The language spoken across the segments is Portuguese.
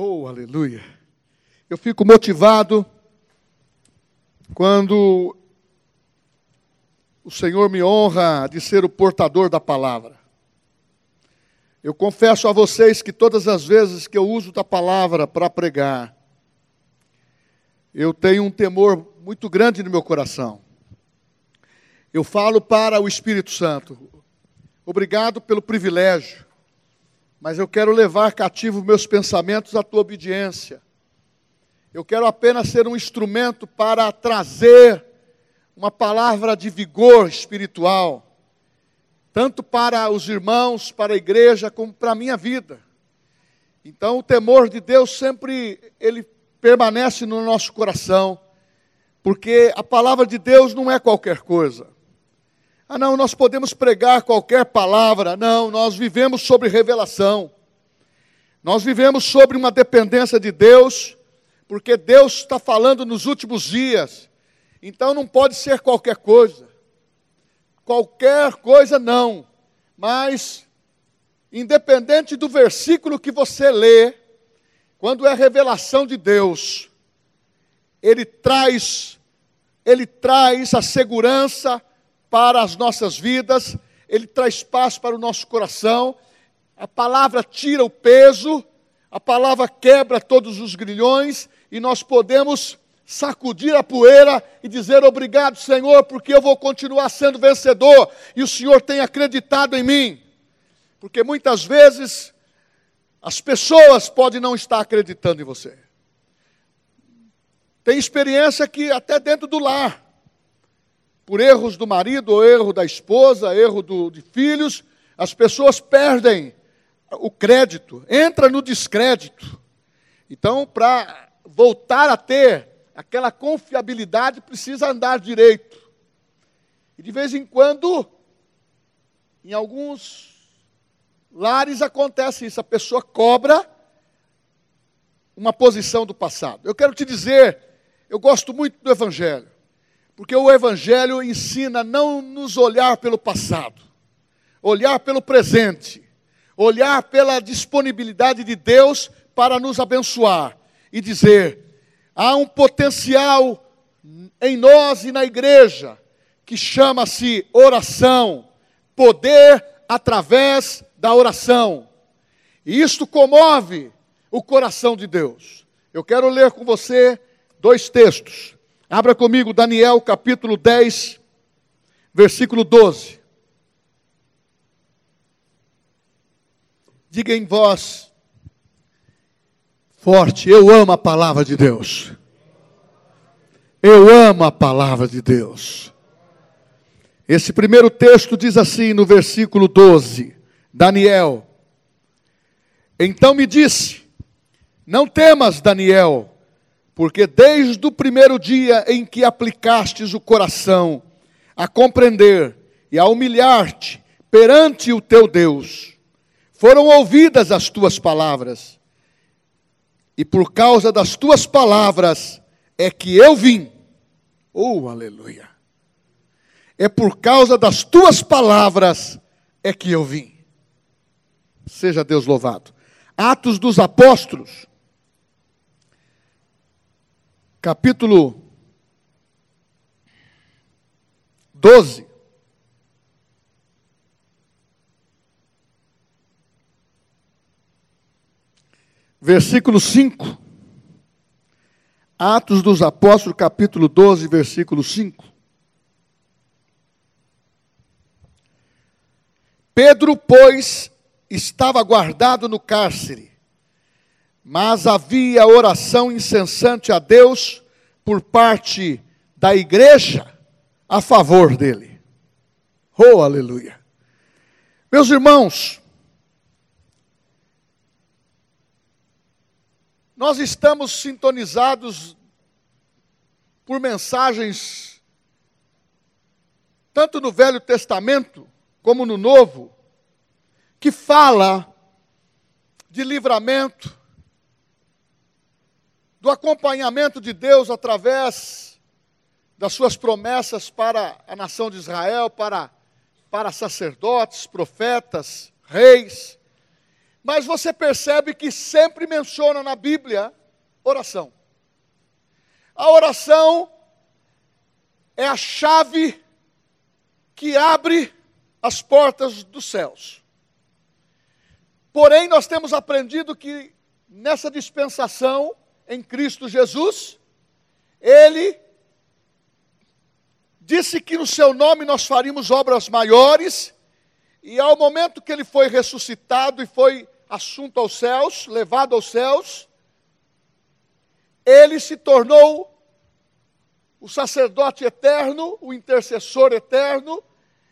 Oh, aleluia. Eu fico motivado quando o Senhor me honra de ser o portador da palavra. Eu confesso a vocês que todas as vezes que eu uso da palavra para pregar, eu tenho um temor muito grande no meu coração. Eu falo para o Espírito Santo, obrigado pelo privilégio, mas eu quero levar cativo meus pensamentos à tua obediência. Eu quero apenas ser um instrumento para trazer uma palavra de vigor espiritual, tanto para os irmãos, para a igreja, como para a minha vida. Então, o temor de Deus sempre ele permanece no nosso coração, porque a palavra de Deus não é qualquer coisa. Ah, não, nós podemos pregar qualquer palavra. Não, nós vivemos sobre revelação. Nós vivemos sobre uma dependência de Deus, porque Deus está falando nos últimos dias. Então não pode ser qualquer coisa. Qualquer coisa não. Mas, independente do versículo que você lê, quando é revelação de Deus, ele traz, ele traz a segurança para as nossas vidas, ele traz paz para o nosso coração. A palavra tira o peso, a palavra quebra todos os grilhões e nós podemos sacudir a poeira e dizer obrigado, Senhor, porque eu vou continuar sendo vencedor e o Senhor tem acreditado em mim. Porque muitas vezes as pessoas podem não estar acreditando em você. Tem experiência que até dentro do lar, por erros do marido, ou erro da esposa, erro do, de filhos, as pessoas perdem o crédito, entra no descrédito. Então, para voltar a ter aquela confiabilidade precisa andar direito. E de vez em quando, em alguns lares acontece isso, a pessoa cobra uma posição do passado. Eu quero te dizer, eu gosto muito do Evangelho, porque o Evangelho ensina a não nos olhar pelo passado, olhar pelo presente, olhar pela disponibilidade de Deus para nos abençoar e dizer: Há um potencial em nós e na igreja que chama-se oração, poder através da oração. E isto comove o coração de Deus. Eu quero ler com você dois textos. Abra comigo Daniel capítulo 10, versículo 12. Diga em voz forte. Eu amo a palavra de Deus. Eu amo a palavra de Deus. Esse primeiro texto diz assim no versículo 12: Daniel. Então me disse: Não temas, Daniel, porque desde o primeiro dia em que aplicastes o coração a compreender e a humilhar-te perante o teu Deus, foram ouvidas as tuas palavras e por causa das tuas palavras é que eu vim. Oh, aleluia. É por causa das tuas palavras é que eu vim. Seja Deus louvado. Atos dos Apóstolos, capítulo 12. versículo 5. Atos dos Apóstolos, capítulo 12, versículo 5. Pedro, pois, estava guardado no cárcere, mas havia oração incessante a Deus por parte da igreja a favor dele. Oh, aleluia. Meus irmãos, Nós estamos sintonizados por mensagens, tanto no Velho Testamento como no Novo, que fala de livramento, do acompanhamento de Deus através das suas promessas para a nação de Israel, para, para sacerdotes, profetas, reis. Mas você percebe que sempre menciona na Bíblia oração. A oração é a chave que abre as portas dos céus. Porém, nós temos aprendido que nessa dispensação em Cristo Jesus, Ele disse que no seu nome nós faríamos obras maiores, e ao momento que ele foi ressuscitado e foi assunto aos céus, levado aos céus, ele se tornou o sacerdote eterno, o intercessor eterno,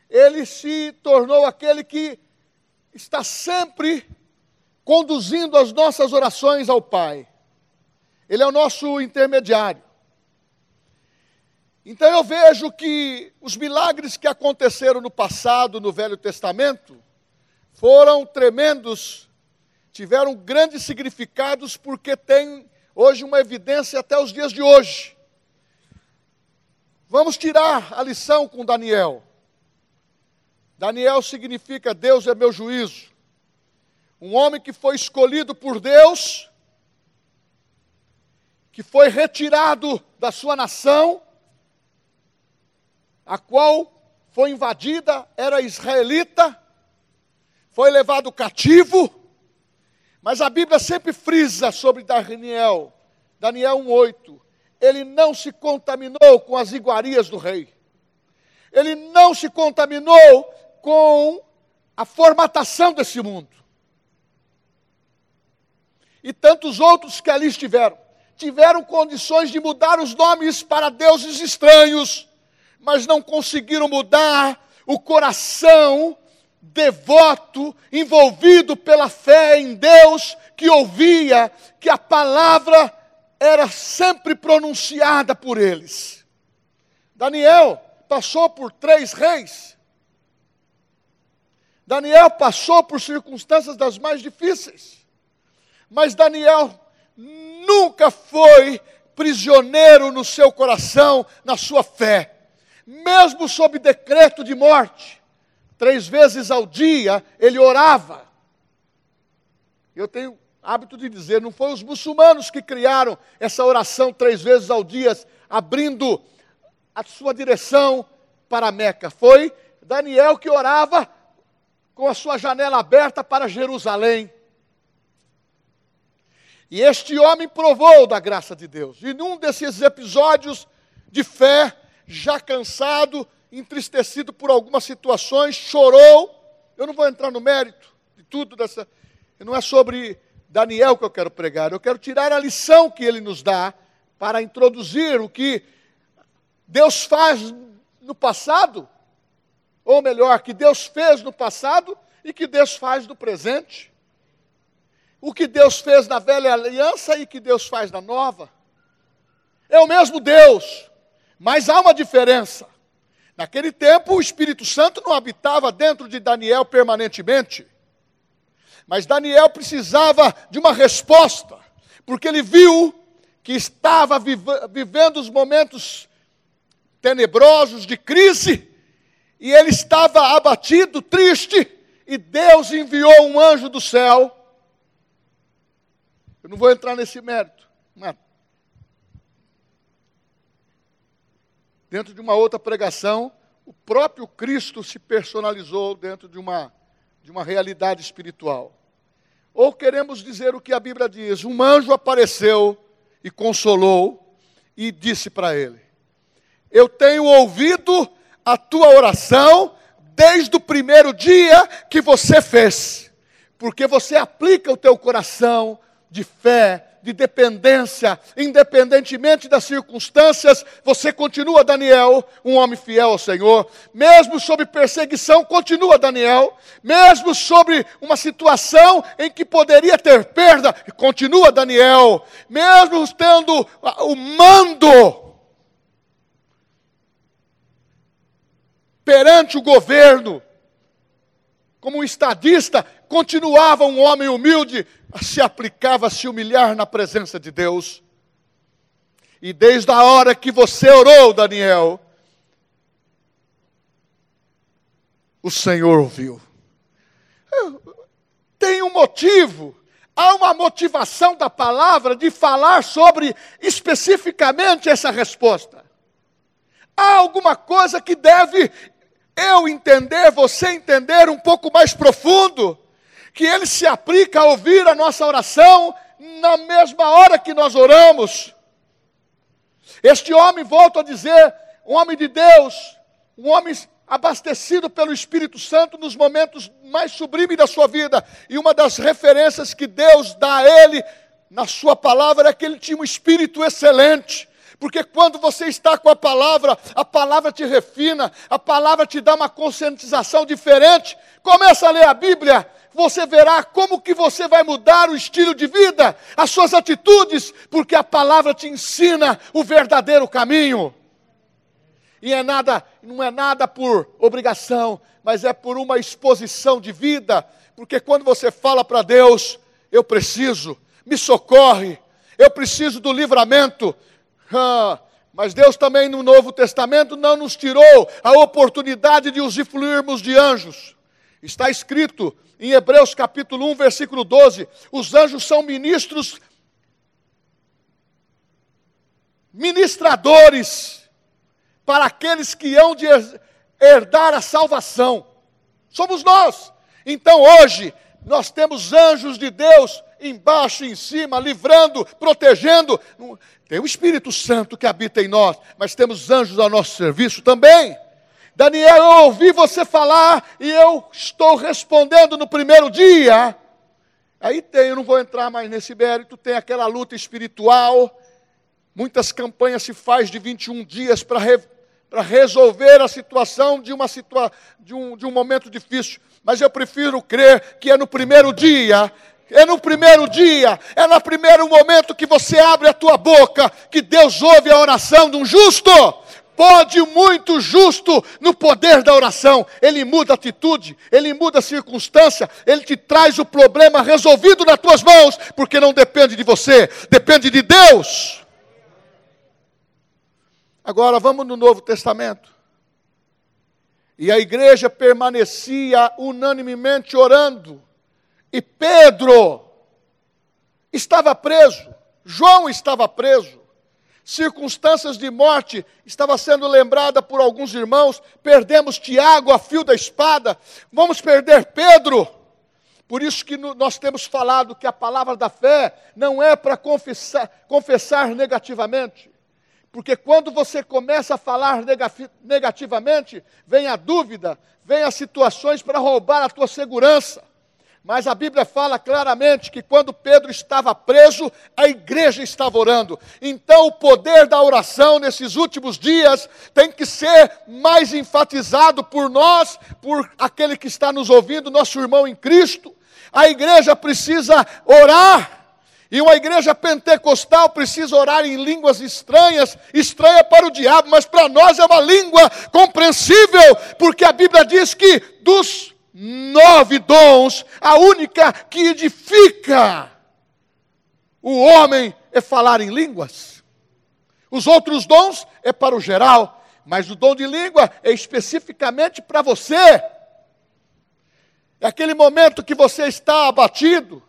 ele se tornou aquele que está sempre conduzindo as nossas orações ao Pai. Ele é o nosso intermediário. Então eu vejo que os milagres que aconteceram no passado, no Velho Testamento, foram tremendos, tiveram grandes significados, porque tem hoje uma evidência até os dias de hoje. Vamos tirar a lição com Daniel. Daniel significa Deus é meu juízo. Um homem que foi escolhido por Deus, que foi retirado da sua nação, a qual foi invadida, era israelita, foi levado cativo, mas a Bíblia sempre frisa sobre Daniel, Daniel 1,8. Ele não se contaminou com as iguarias do rei, ele não se contaminou com a formatação desse mundo. E tantos outros que ali estiveram, tiveram condições de mudar os nomes para deuses estranhos, mas não conseguiram mudar o coração devoto, envolvido pela fé em Deus, que ouvia que a palavra era sempre pronunciada por eles. Daniel passou por três reis. Daniel passou por circunstâncias das mais difíceis. Mas Daniel nunca foi prisioneiro no seu coração, na sua fé mesmo sob decreto de morte, três vezes ao dia ele orava. Eu tenho hábito de dizer, não foi os muçulmanos que criaram essa oração três vezes ao dia, abrindo a sua direção para Meca. Foi Daniel que orava com a sua janela aberta para Jerusalém. E este homem provou da graça de Deus. E num desses episódios de fé, já cansado, entristecido por algumas situações, chorou. Eu não vou entrar no mérito de tudo dessa. Não é sobre Daniel que eu quero pregar, eu quero tirar a lição que ele nos dá para introduzir o que Deus faz no passado, ou melhor, que Deus fez no passado e que Deus faz no presente. O que Deus fez na velha aliança e que Deus faz na nova. É o mesmo Deus, mas há uma diferença. Naquele tempo, o Espírito Santo não habitava dentro de Daniel permanentemente. Mas Daniel precisava de uma resposta, porque ele viu que estava vivendo os momentos tenebrosos de crise, e ele estava abatido, triste, e Deus enviou um anjo do céu. Eu não vou entrar nesse mérito, mas dentro de uma outra pregação, o próprio Cristo se personalizou dentro de uma, de uma realidade espiritual. Ou queremos dizer o que a Bíblia diz: um anjo apareceu e consolou e disse para ele: Eu tenho ouvido a tua oração desde o primeiro dia que você fez, porque você aplica o teu coração de fé, de dependência, independentemente das circunstâncias, você continua, Daniel, um homem fiel ao Senhor. Mesmo sob perseguição, continua, Daniel. Mesmo sobre uma situação em que poderia ter perda, continua, Daniel. Mesmo tendo o mando perante o governo, como um estadista, continuava um homem humilde, se aplicava a se humilhar na presença de Deus. E desde a hora que você orou, Daniel, o Senhor ouviu. tem um motivo, há uma motivação da palavra de falar sobre especificamente essa resposta. Há alguma coisa que deve eu entender, você entender um pouco mais profundo, que ele se aplica a ouvir a nossa oração na mesma hora que nós oramos. Este homem, volto a dizer, um homem de Deus, um homem abastecido pelo Espírito Santo nos momentos mais sublimes da sua vida. E uma das referências que Deus dá a ele na sua palavra é que ele tinha um espírito excelente. Porque quando você está com a palavra, a palavra te refina, a palavra te dá uma conscientização diferente. Começa a ler a Bíblia, você verá como que você vai mudar o estilo de vida, as suas atitudes, porque a palavra te ensina o verdadeiro caminho. E é nada, não é nada por obrigação, mas é por uma exposição de vida, porque quando você fala para Deus, eu preciso, me socorre, eu preciso do livramento. Ah, mas Deus também no Novo Testamento não nos tirou a oportunidade de usufruirmos de anjos. Está escrito em Hebreus capítulo 1, versículo 12: os anjos são ministros, ministradores para aqueles que hão de herdar a salvação. Somos nós. Então hoje, nós temos anjos de Deus embaixo e em cima, livrando, protegendo. Tem o Espírito Santo que habita em nós, mas temos anjos ao nosso serviço também. Daniel, eu ouvi você falar e eu estou respondendo no primeiro dia. Aí tem, eu não vou entrar mais nesse mérito, tem aquela luta espiritual. Muitas campanhas se faz de 21 dias para re, resolver a situação de, uma situa de, um, de um momento difícil. Mas eu prefiro crer que é no primeiro dia é no primeiro dia, é no primeiro momento que você abre a tua boca, que Deus ouve a oração de um justo pode muito justo no poder da oração. Ele muda a atitude, ele muda a circunstância, ele te traz o problema resolvido nas tuas mãos, porque não depende de você, depende de Deus. Agora vamos no Novo Testamento. E a igreja permanecia unanimemente orando. E Pedro estava preso, João estava preso circunstâncias de morte estava sendo lembrada por alguns irmãos, perdemos Tiago a fio da espada, vamos perder Pedro. Por isso que nós temos falado que a palavra da fé não é para confessar, confessar negativamente. Porque quando você começa a falar negativamente, vem a dúvida, vem as situações para roubar a tua segurança. Mas a Bíblia fala claramente que quando Pedro estava preso, a igreja estava orando. Então, o poder da oração nesses últimos dias tem que ser mais enfatizado por nós, por aquele que está nos ouvindo, nosso irmão em Cristo. A igreja precisa orar. E uma igreja pentecostal precisa orar em línguas estranhas, estranha para o diabo, mas para nós é uma língua compreensível, porque a Bíblia diz que dos nove dons, a única que edifica o homem é falar em línguas. Os outros dons é para o geral, mas o dom de língua é especificamente para você. É aquele momento que você está abatido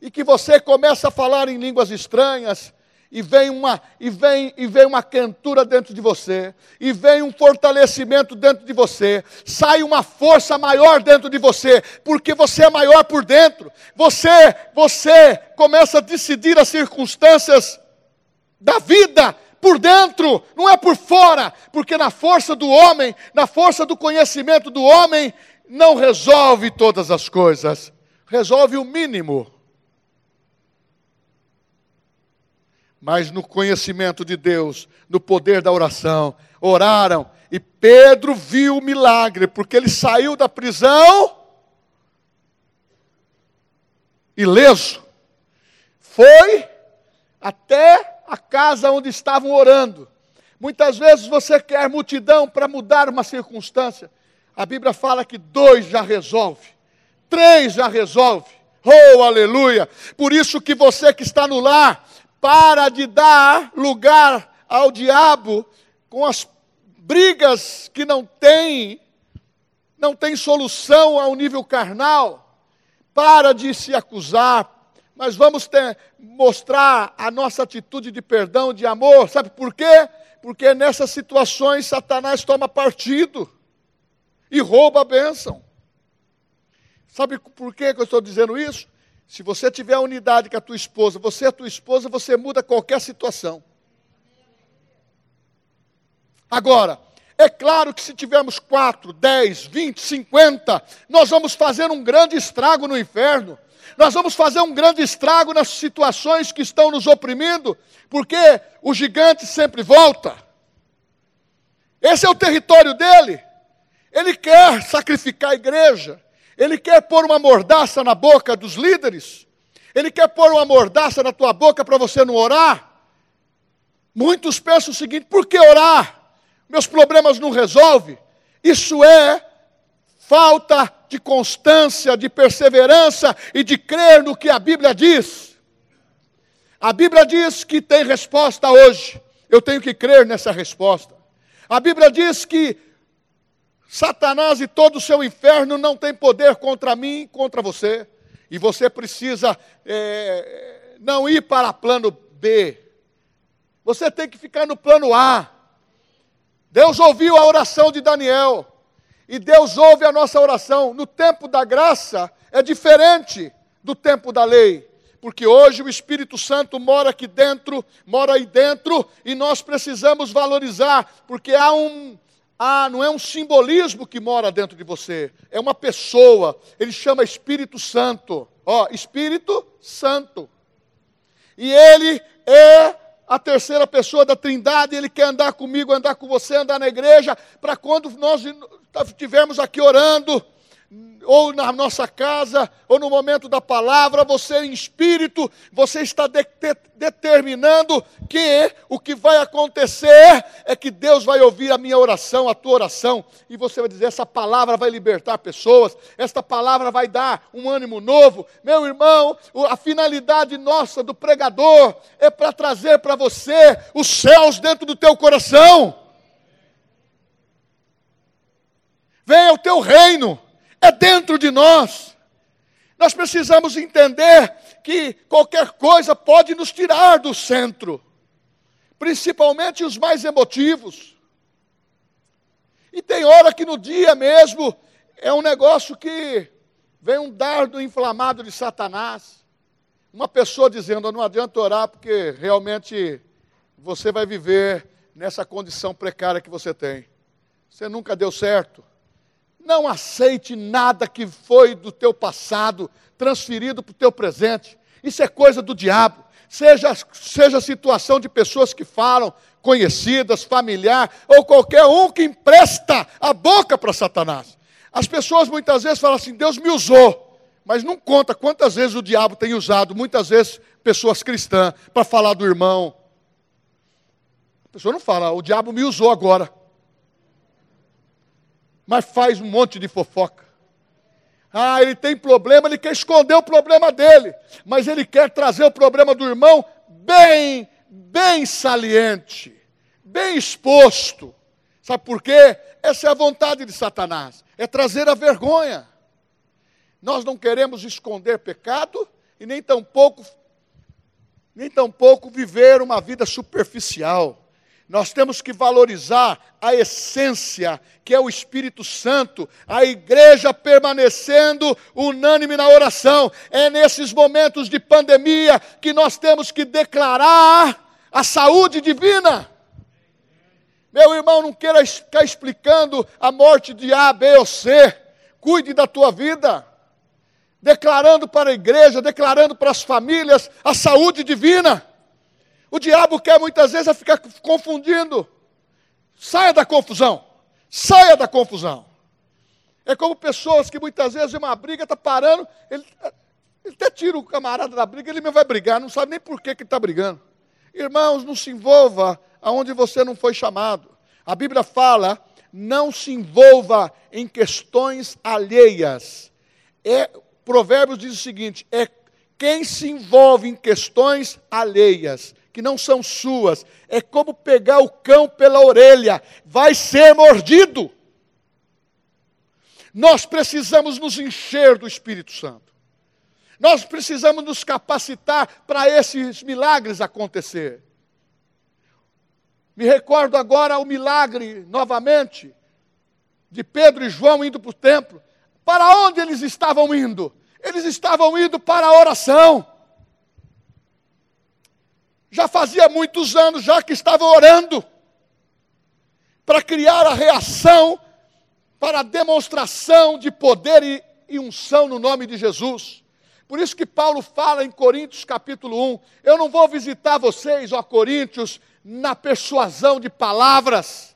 e que você começa a falar em línguas estranhas, e vem uma e vem e vem uma cantura dentro de você, e vem um fortalecimento dentro de você, sai uma força maior dentro de você, porque você é maior por dentro. Você você começa a decidir as circunstâncias da vida por dentro, não é por fora, porque na força do homem, na força do conhecimento do homem, não resolve todas as coisas, resolve o mínimo. Mas no conhecimento de Deus, no poder da oração. Oraram e Pedro viu o milagre, porque ele saiu da prisão ileso. Foi até a casa onde estavam orando. Muitas vezes você quer multidão para mudar uma circunstância. A Bíblia fala que dois já resolve, três já resolve. Oh, aleluia! Por isso que você que está no lar, para de dar lugar ao diabo com as brigas que não tem, não tem solução ao nível carnal. para de se acusar, mas vamos ter, mostrar a nossa atitude de perdão, de amor. Sabe por quê? Porque nessas situações Satanás toma partido e rouba a bênção. Sabe por que eu estou dizendo isso? Se você tiver unidade com a tua esposa, você é tua esposa, você muda qualquer situação. Agora, é claro que se tivermos 4, 10, 20, 50, nós vamos fazer um grande estrago no inferno. Nós vamos fazer um grande estrago nas situações que estão nos oprimindo, porque o gigante sempre volta. Esse é o território dele. Ele quer sacrificar a igreja. Ele quer pôr uma mordaça na boca dos líderes. Ele quer pôr uma mordaça na tua boca para você não orar. Muitos pensam o seguinte: por que orar? Meus problemas não resolve. Isso é falta de constância, de perseverança e de crer no que a Bíblia diz. A Bíblia diz que tem resposta hoje. Eu tenho que crer nessa resposta. A Bíblia diz que Satanás e todo o seu inferno não tem poder contra mim contra você. E você precisa é, não ir para plano B. Você tem que ficar no plano A. Deus ouviu a oração de Daniel. E Deus ouve a nossa oração. No tempo da graça é diferente do tempo da lei. Porque hoje o Espírito Santo mora aqui dentro, mora aí dentro, e nós precisamos valorizar, porque há um, ah, não é um simbolismo que mora dentro de você, é uma pessoa. Ele chama Espírito Santo. Ó, Espírito Santo. E ele é a terceira pessoa da Trindade, ele quer andar comigo, andar com você, andar na igreja, para quando nós estivermos aqui orando, ou na nossa casa, ou no momento da palavra, você em espírito, você está de, de, determinando que o que vai acontecer é que Deus vai ouvir a minha oração, a tua oração, e você vai dizer: essa palavra vai libertar pessoas, esta palavra vai dar um ânimo novo. Meu irmão, a finalidade nossa do pregador é para trazer para você os céus dentro do teu coração. Venha o teu reino é dentro de nós. Nós precisamos entender que qualquer coisa pode nos tirar do centro, principalmente os mais emotivos. E tem hora que no dia mesmo é um negócio que vem um dardo inflamado de Satanás. Uma pessoa dizendo: não adianta orar porque realmente você vai viver nessa condição precária que você tem. Você nunca deu certo. Não aceite nada que foi do teu passado transferido para o teu presente. Isso é coisa do diabo. Seja, seja situação de pessoas que falam, conhecidas, familiar, ou qualquer um que empresta a boca para Satanás. As pessoas muitas vezes falam assim: Deus me usou, mas não conta quantas vezes o diabo tem usado, muitas vezes, pessoas cristãs, para falar do irmão. A pessoa não fala, o diabo me usou agora mas faz um monte de fofoca. Ah, ele tem problema, ele quer esconder o problema dele, mas ele quer trazer o problema do irmão bem, bem saliente, bem exposto. Sabe por quê? Essa é a vontade de Satanás, é trazer a vergonha. Nós não queremos esconder pecado e nem tampouco nem tampouco viver uma vida superficial. Nós temos que valorizar a essência, que é o Espírito Santo, a igreja permanecendo unânime na oração. É nesses momentos de pandemia que nós temos que declarar a saúde divina. Meu irmão, não queira ficar explicando a morte de A, B ou C. Cuide da tua vida. Declarando para a igreja, declarando para as famílias a saúde divina. O diabo quer muitas vezes é ficar confundindo. Saia da confusão. Saia da confusão. É como pessoas que muitas vezes uma briga está parando, ele, ele até tira o camarada da briga, ele mesmo vai brigar, não sabe nem por que está brigando. Irmãos, não se envolva aonde você não foi chamado. A Bíblia fala, não se envolva em questões alheias. É, Provérbios diz o seguinte: é quem se envolve em questões alheias que não são suas, é como pegar o cão pela orelha, vai ser mordido. Nós precisamos nos encher do Espírito Santo. Nós precisamos nos capacitar para esses milagres acontecer. Me recordo agora o milagre, novamente, de Pedro e João indo para o templo. Para onde eles estavam indo? Eles estavam indo para a oração. Já fazia muitos anos já que estavam orando para criar a reação para a demonstração de poder e, e unção no nome de Jesus. Por isso que Paulo fala em Coríntios capítulo 1: Eu não vou visitar vocês, ó Coríntios, na persuasão de palavras.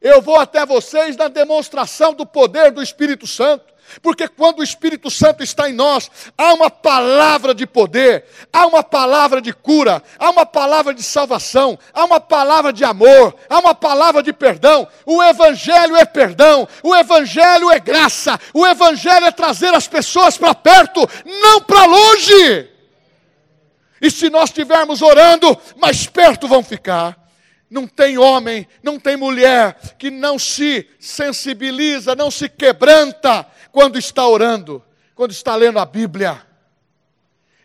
Eu vou até vocês na demonstração do poder do Espírito Santo. Porque quando o Espírito Santo está em nós, há uma palavra de poder, há uma palavra de cura, há uma palavra de salvação, há uma palavra de amor, há uma palavra de perdão. O Evangelho é perdão, o Evangelho é graça, o Evangelho é trazer as pessoas para perto, não para longe. E se nós estivermos orando, mais perto vão ficar. Não tem homem, não tem mulher que não se sensibiliza, não se quebranta quando está orando, quando está lendo a Bíblia.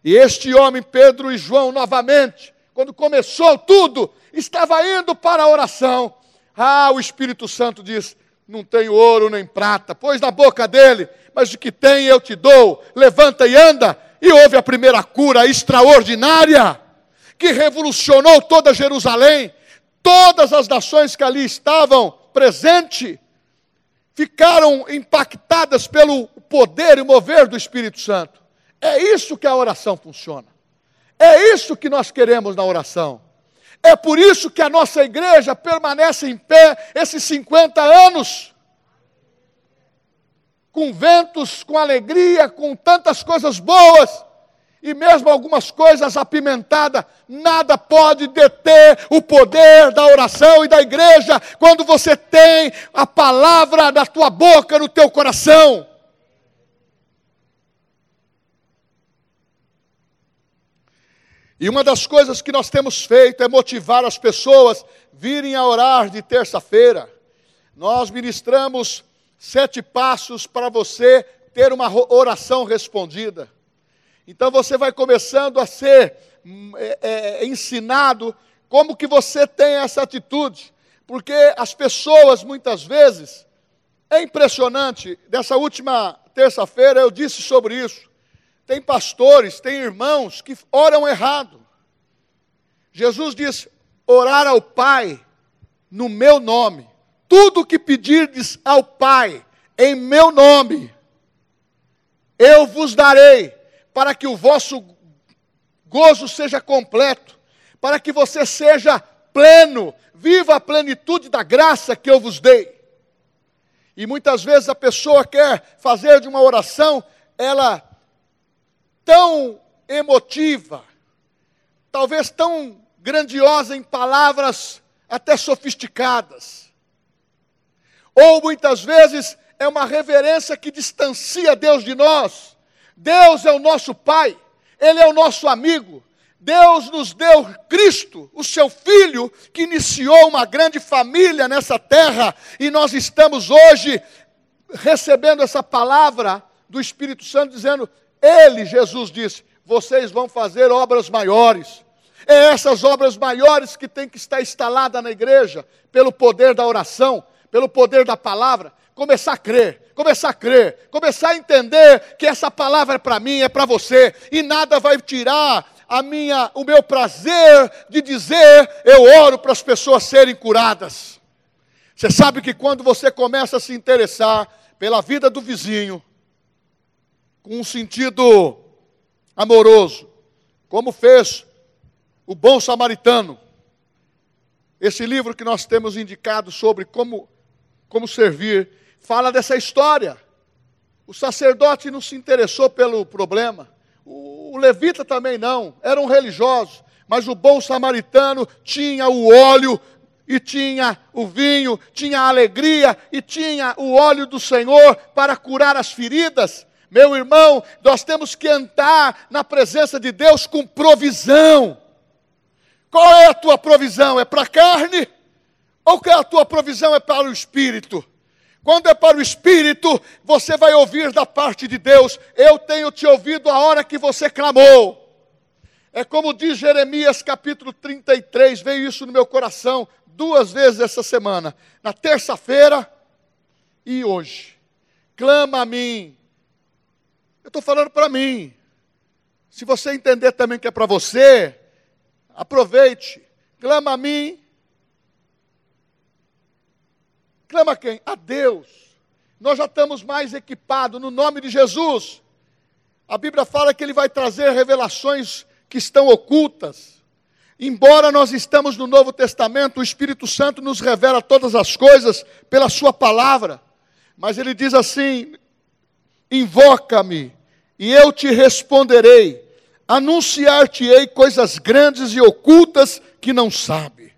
E este homem, Pedro e João, novamente, quando começou tudo, estava indo para a oração. Ah, o Espírito Santo diz: Não tenho ouro nem prata, pois na boca dele, mas o que tem eu te dou. Levanta e anda. E houve a primeira cura extraordinária, que revolucionou toda Jerusalém. Todas as nações que ali estavam presentes ficaram impactadas pelo poder e mover do Espírito Santo. É isso que a oração funciona. É isso que nós queremos na oração. É por isso que a nossa igreja permanece em pé esses 50 anos. Com ventos, com alegria, com tantas coisas boas e mesmo algumas coisas apimentadas, nada pode deter o poder da oração e da igreja quando você tem a palavra da tua boca no teu coração. E uma das coisas que nós temos feito é motivar as pessoas virem a orar de terça-feira. Nós ministramos sete passos para você ter uma oração respondida. Então você vai começando a ser hum, é, é, ensinado como que você tem essa atitude, porque as pessoas muitas vezes é impressionante. Dessa última terça-feira eu disse sobre isso. Tem pastores, tem irmãos que oram errado. Jesus diz: orar ao Pai no meu nome. Tudo que pedirdes ao Pai em meu nome, eu vos darei para que o vosso gozo seja completo, para que você seja pleno, viva a plenitude da graça que eu vos dei. E muitas vezes a pessoa quer fazer de uma oração, ela tão emotiva, talvez tão grandiosa em palavras até sofisticadas. Ou muitas vezes é uma reverência que distancia Deus de nós Deus é o nosso Pai, Ele é o nosso amigo. Deus nos deu Cristo, o seu Filho, que iniciou uma grande família nessa terra, e nós estamos hoje recebendo essa palavra do Espírito Santo, dizendo: Ele, Jesus disse, vocês vão fazer obras maiores. É essas obras maiores que tem que estar instalada na igreja, pelo poder da oração, pelo poder da palavra começar a crer, começar a crer, começar a entender que essa palavra é para mim, é para você, e nada vai tirar a minha, o meu prazer de dizer eu oro para as pessoas serem curadas. Você sabe que quando você começa a se interessar pela vida do vizinho, com um sentido amoroso, como fez o bom samaritano, esse livro que nós temos indicado sobre como, como servir, fala dessa história. O sacerdote não se interessou pelo problema, o levita também não, eram religiosos, mas o bom samaritano tinha o óleo e tinha o vinho, tinha a alegria e tinha o óleo do Senhor para curar as feridas. Meu irmão, nós temos que andar na presença de Deus com provisão. Qual é a tua provisão? É para a carne? Ou que a tua provisão é para o espírito? Quando é para o espírito, você vai ouvir da parte de Deus: Eu tenho te ouvido a hora que você clamou. É como diz Jeremias capítulo 33, veio isso no meu coração duas vezes essa semana, na terça-feira e hoje. Clama a mim. Eu estou falando para mim. Se você entender também que é para você, aproveite. Clama a mim. Clama a quem? A Deus. Nós já estamos mais equipados no nome de Jesus. A Bíblia fala que Ele vai trazer revelações que estão ocultas. Embora nós estamos no Novo Testamento, o Espírito Santo nos revela todas as coisas pela Sua palavra. Mas ele diz assim: Invoca-me, e eu te responderei, anunciar-te-ei coisas grandes e ocultas que não sabe.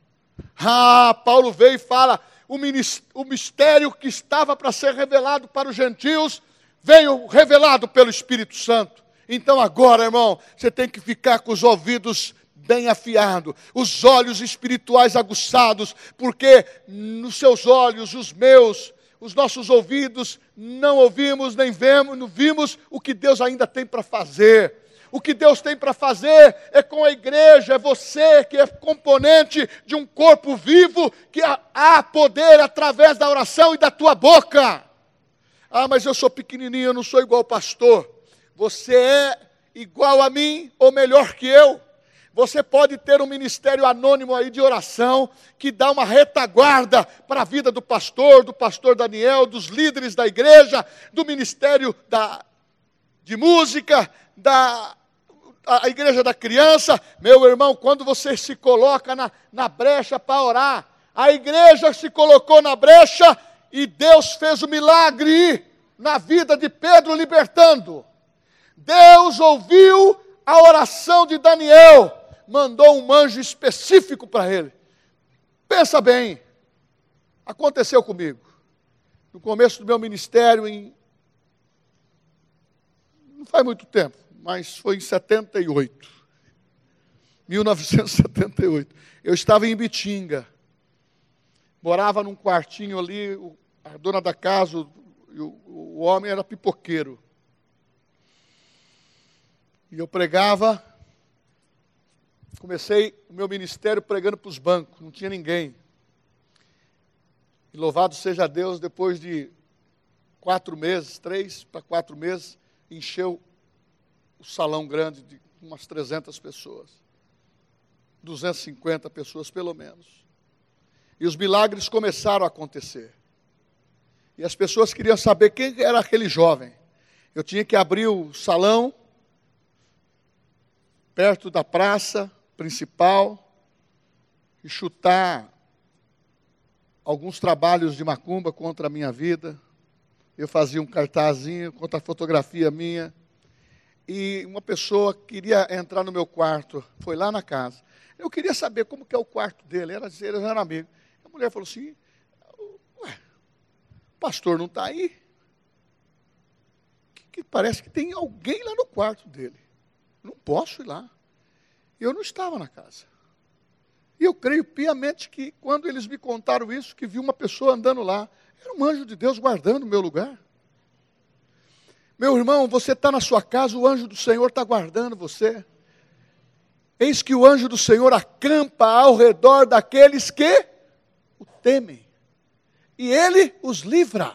Ah, Paulo veio e fala: o mistério que estava para ser revelado para os gentios veio revelado pelo Espírito Santo. Então agora, irmão, você tem que ficar com os ouvidos bem afiados, os olhos espirituais aguçados, porque nos seus olhos, os meus, os nossos ouvidos, não ouvimos nem vemos, não vimos o que Deus ainda tem para fazer. O que Deus tem para fazer é com a igreja, é você que é componente de um corpo vivo, que há poder através da oração e da tua boca. Ah, mas eu sou pequenininho, eu não sou igual ao pastor. Você é igual a mim ou melhor que eu. Você pode ter um ministério anônimo aí de oração que dá uma retaguarda para a vida do pastor, do pastor Daniel, dos líderes da igreja, do ministério da, de música, da a igreja da criança. Meu irmão, quando você se coloca na, na brecha para orar, a igreja se colocou na brecha e Deus fez o milagre na vida de Pedro, libertando. Deus ouviu a oração de Daniel mandou um anjo específico para ele. Pensa bem, aconteceu comigo. No começo do meu ministério, em. Não faz muito tempo, mas foi em 78. 1978. Eu estava em Bitinga. Morava num quartinho ali, a dona da casa, o, o homem era pipoqueiro. E eu pregava Comecei o meu ministério pregando para os bancos, não tinha ninguém. E louvado seja Deus, depois de quatro meses, três para quatro meses, encheu o salão grande de umas 300 pessoas. 250 pessoas pelo menos. E os milagres começaram a acontecer. E as pessoas queriam saber quem era aquele jovem. Eu tinha que abrir o salão, perto da praça, principal e chutar alguns trabalhos de macumba contra a minha vida. Eu fazia um cartazinho contra a fotografia minha. E uma pessoa queria entrar no meu quarto, foi lá na casa. Eu queria saber como que é o quarto dele, era, eles eram amigos. A mulher falou assim, ué, o pastor não está aí? Que, que parece que tem alguém lá no quarto dele. Não posso ir lá. Eu não estava na casa. E eu creio piamente que quando eles me contaram isso, que vi uma pessoa andando lá, era um anjo de Deus guardando o meu lugar. Meu irmão, você está na sua casa, o anjo do Senhor está guardando você. Eis que o anjo do Senhor acampa ao redor daqueles que o temem, e ele os livra.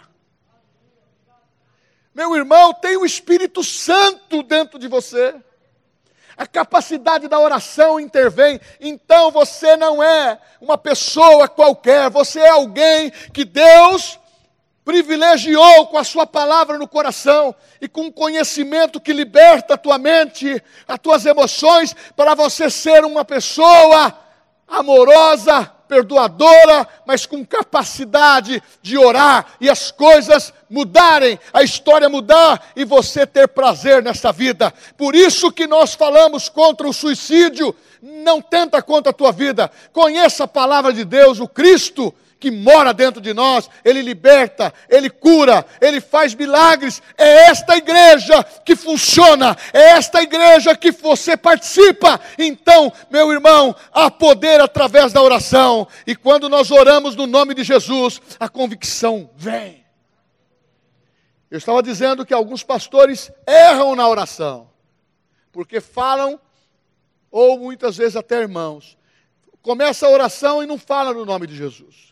Meu irmão, tem o Espírito Santo dentro de você a capacidade da oração intervém. Então você não é uma pessoa qualquer, você é alguém que Deus privilegiou com a sua palavra no coração e com um conhecimento que liberta a tua mente, as tuas emoções, para você ser uma pessoa amorosa, perdoadora, mas com capacidade de orar e as coisas mudarem, a história mudar e você ter prazer nessa vida. Por isso que nós falamos contra o suicídio. Não tenta contra a tua vida. Conheça a palavra de Deus, o Cristo que mora dentro de nós, Ele liberta, Ele cura, Ele faz milagres. É esta igreja que funciona, é esta igreja que você participa. Então, meu irmão, há poder através da oração, e quando nós oramos no nome de Jesus, a convicção vem. Eu estava dizendo que alguns pastores erram na oração, porque falam, ou muitas vezes até irmãos, começa a oração e não fala no nome de Jesus.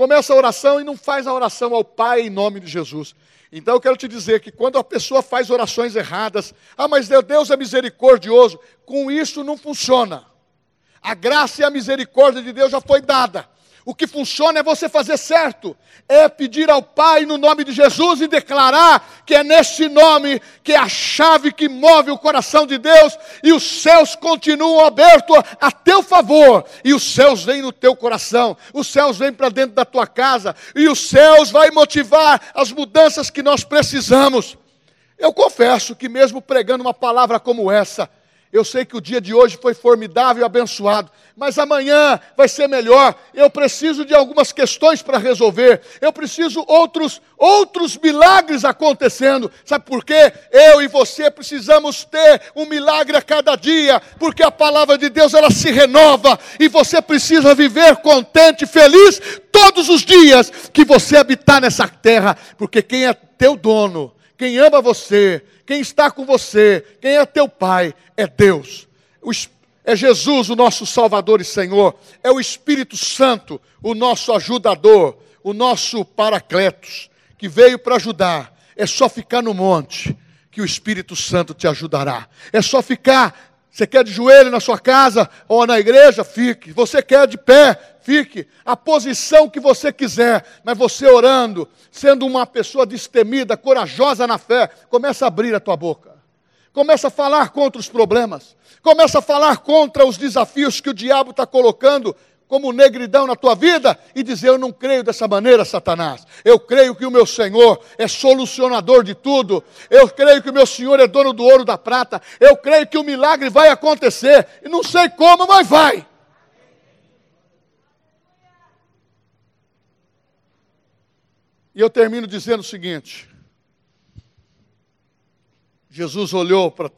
Começa a oração e não faz a oração ao Pai em nome de Jesus. Então eu quero te dizer que quando a pessoa faz orações erradas, ah, mas Deus é misericordioso, com isso não funciona. A graça e a misericórdia de Deus já foi dada. O que funciona é você fazer certo, é pedir ao Pai no nome de Jesus e declarar que é nesse nome que é a chave que move o coração de Deus e os céus continuam abertos a teu favor e os céus vêm no teu coração, os céus vêm para dentro da tua casa e os céus vai motivar as mudanças que nós precisamos. Eu confesso que mesmo pregando uma palavra como essa, eu sei que o dia de hoje foi formidável e abençoado, mas amanhã vai ser melhor. Eu preciso de algumas questões para resolver. Eu preciso outros outros milagres acontecendo. Sabe por quê? Eu e você precisamos ter um milagre a cada dia, porque a palavra de Deus ela se renova e você precisa viver contente, feliz todos os dias que você habitar nessa terra, porque quem é teu dono, quem ama você, quem está com você, quem é teu pai, é Deus. É Jesus, o nosso Salvador e Senhor. É o Espírito Santo, o nosso ajudador, o nosso paracletos, que veio para ajudar. É só ficar no monte que o Espírito Santo te ajudará. É só ficar você quer de joelho na sua casa ou na igreja? Fique. Você quer de pé? Fique. A posição que você quiser, mas você orando, sendo uma pessoa destemida, corajosa na fé, começa a abrir a tua boca. Começa a falar contra os problemas. Começa a falar contra os desafios que o diabo está colocando como negridão na tua vida e dizer: Eu não creio dessa maneira, Satanás. Eu creio que o meu Senhor é solucionador de tudo. Eu creio que o meu Senhor é dono do ouro da prata. Eu creio que o milagre vai acontecer. E não sei como, mas vai. E eu termino dizendo o seguinte: Jesus olhou para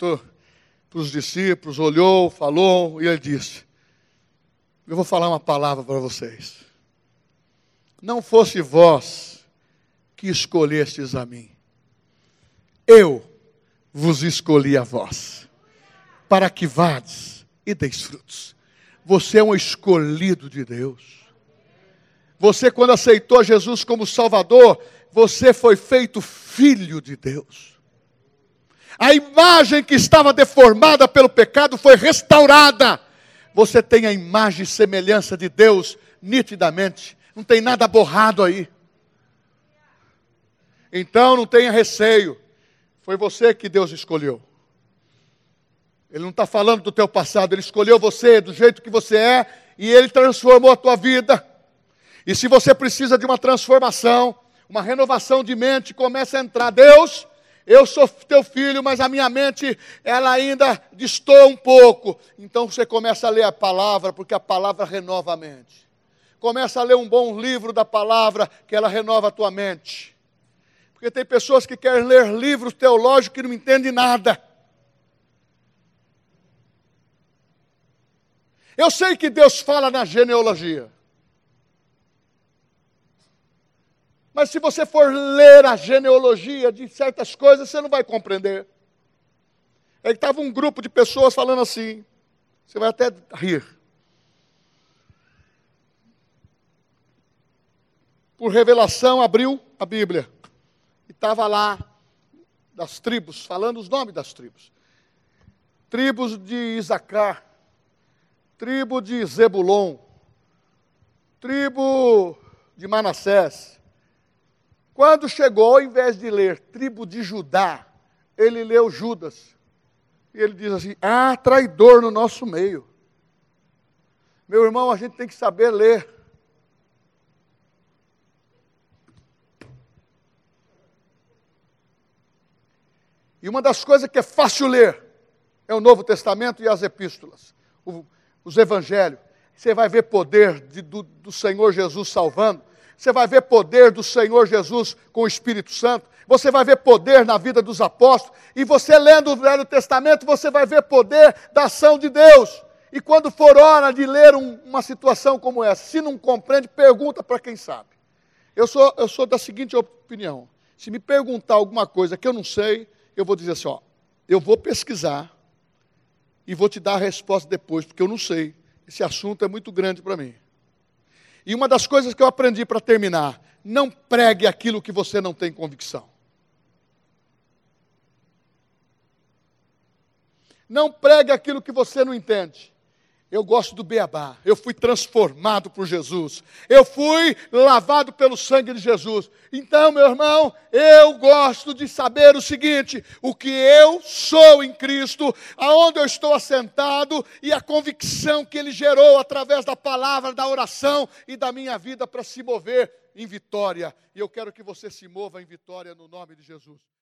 os discípulos, olhou, falou, e ele disse: eu vou falar uma palavra para vocês. Não fosse vós que escolhestes a mim, eu vos escolhi a vós, para que vades e deis frutos. Você é um escolhido de Deus. Você, quando aceitou Jesus como Salvador, você foi feito filho de Deus. A imagem que estava deformada pelo pecado foi restaurada você tem a imagem e semelhança de Deus nitidamente. Não tem nada borrado aí. Então não tenha receio. Foi você que Deus escolheu. Ele não está falando do teu passado, Ele escolheu você do jeito que você é e Ele transformou a tua vida. E se você precisa de uma transformação, uma renovação de mente, começa a entrar. Deus, eu sou teu filho, mas a minha mente, ela ainda distou um pouco. Então você começa a ler a palavra, porque a palavra renova a mente. Começa a ler um bom livro da palavra, que ela renova a tua mente. Porque tem pessoas que querem ler livros teológicos que não entendem nada. Eu sei que Deus fala na genealogia. Mas se você for ler a genealogia de certas coisas, você não vai compreender. Aí estava um grupo de pessoas falando assim, você vai até rir. Por revelação, abriu a Bíblia. E estava lá, das tribos, falando os nomes das tribos. Tribos de Isacar, tribo de Zebulon, tribo de Manassés, quando chegou, ao invés de ler tribo de Judá, ele leu Judas. E ele diz assim: Ah, traidor no nosso meio. Meu irmão, a gente tem que saber ler. E uma das coisas que é fácil ler é o Novo Testamento e as epístolas, os evangelhos. Você vai ver poder de, do, do Senhor Jesus salvando você vai ver poder do Senhor Jesus com o Espírito Santo, você vai ver poder na vida dos apóstolos, e você lendo o Velho Testamento, você vai ver poder da ação de Deus. E quando for hora de ler um, uma situação como essa, se não compreende, pergunta para quem sabe. Eu sou, eu sou da seguinte opinião: Se me perguntar alguma coisa que eu não sei, eu vou dizer assim: ó, eu vou pesquisar e vou te dar a resposta depois, porque eu não sei. Esse assunto é muito grande para mim. E uma das coisas que eu aprendi para terminar: não pregue aquilo que você não tem convicção. Não pregue aquilo que você não entende. Eu gosto do beabá. Eu fui transformado por Jesus. Eu fui lavado pelo sangue de Jesus. Então, meu irmão, eu gosto de saber o seguinte: o que eu sou em Cristo, aonde eu estou assentado e a convicção que Ele gerou através da palavra, da oração e da minha vida para se mover em vitória. E eu quero que você se mova em vitória no nome de Jesus.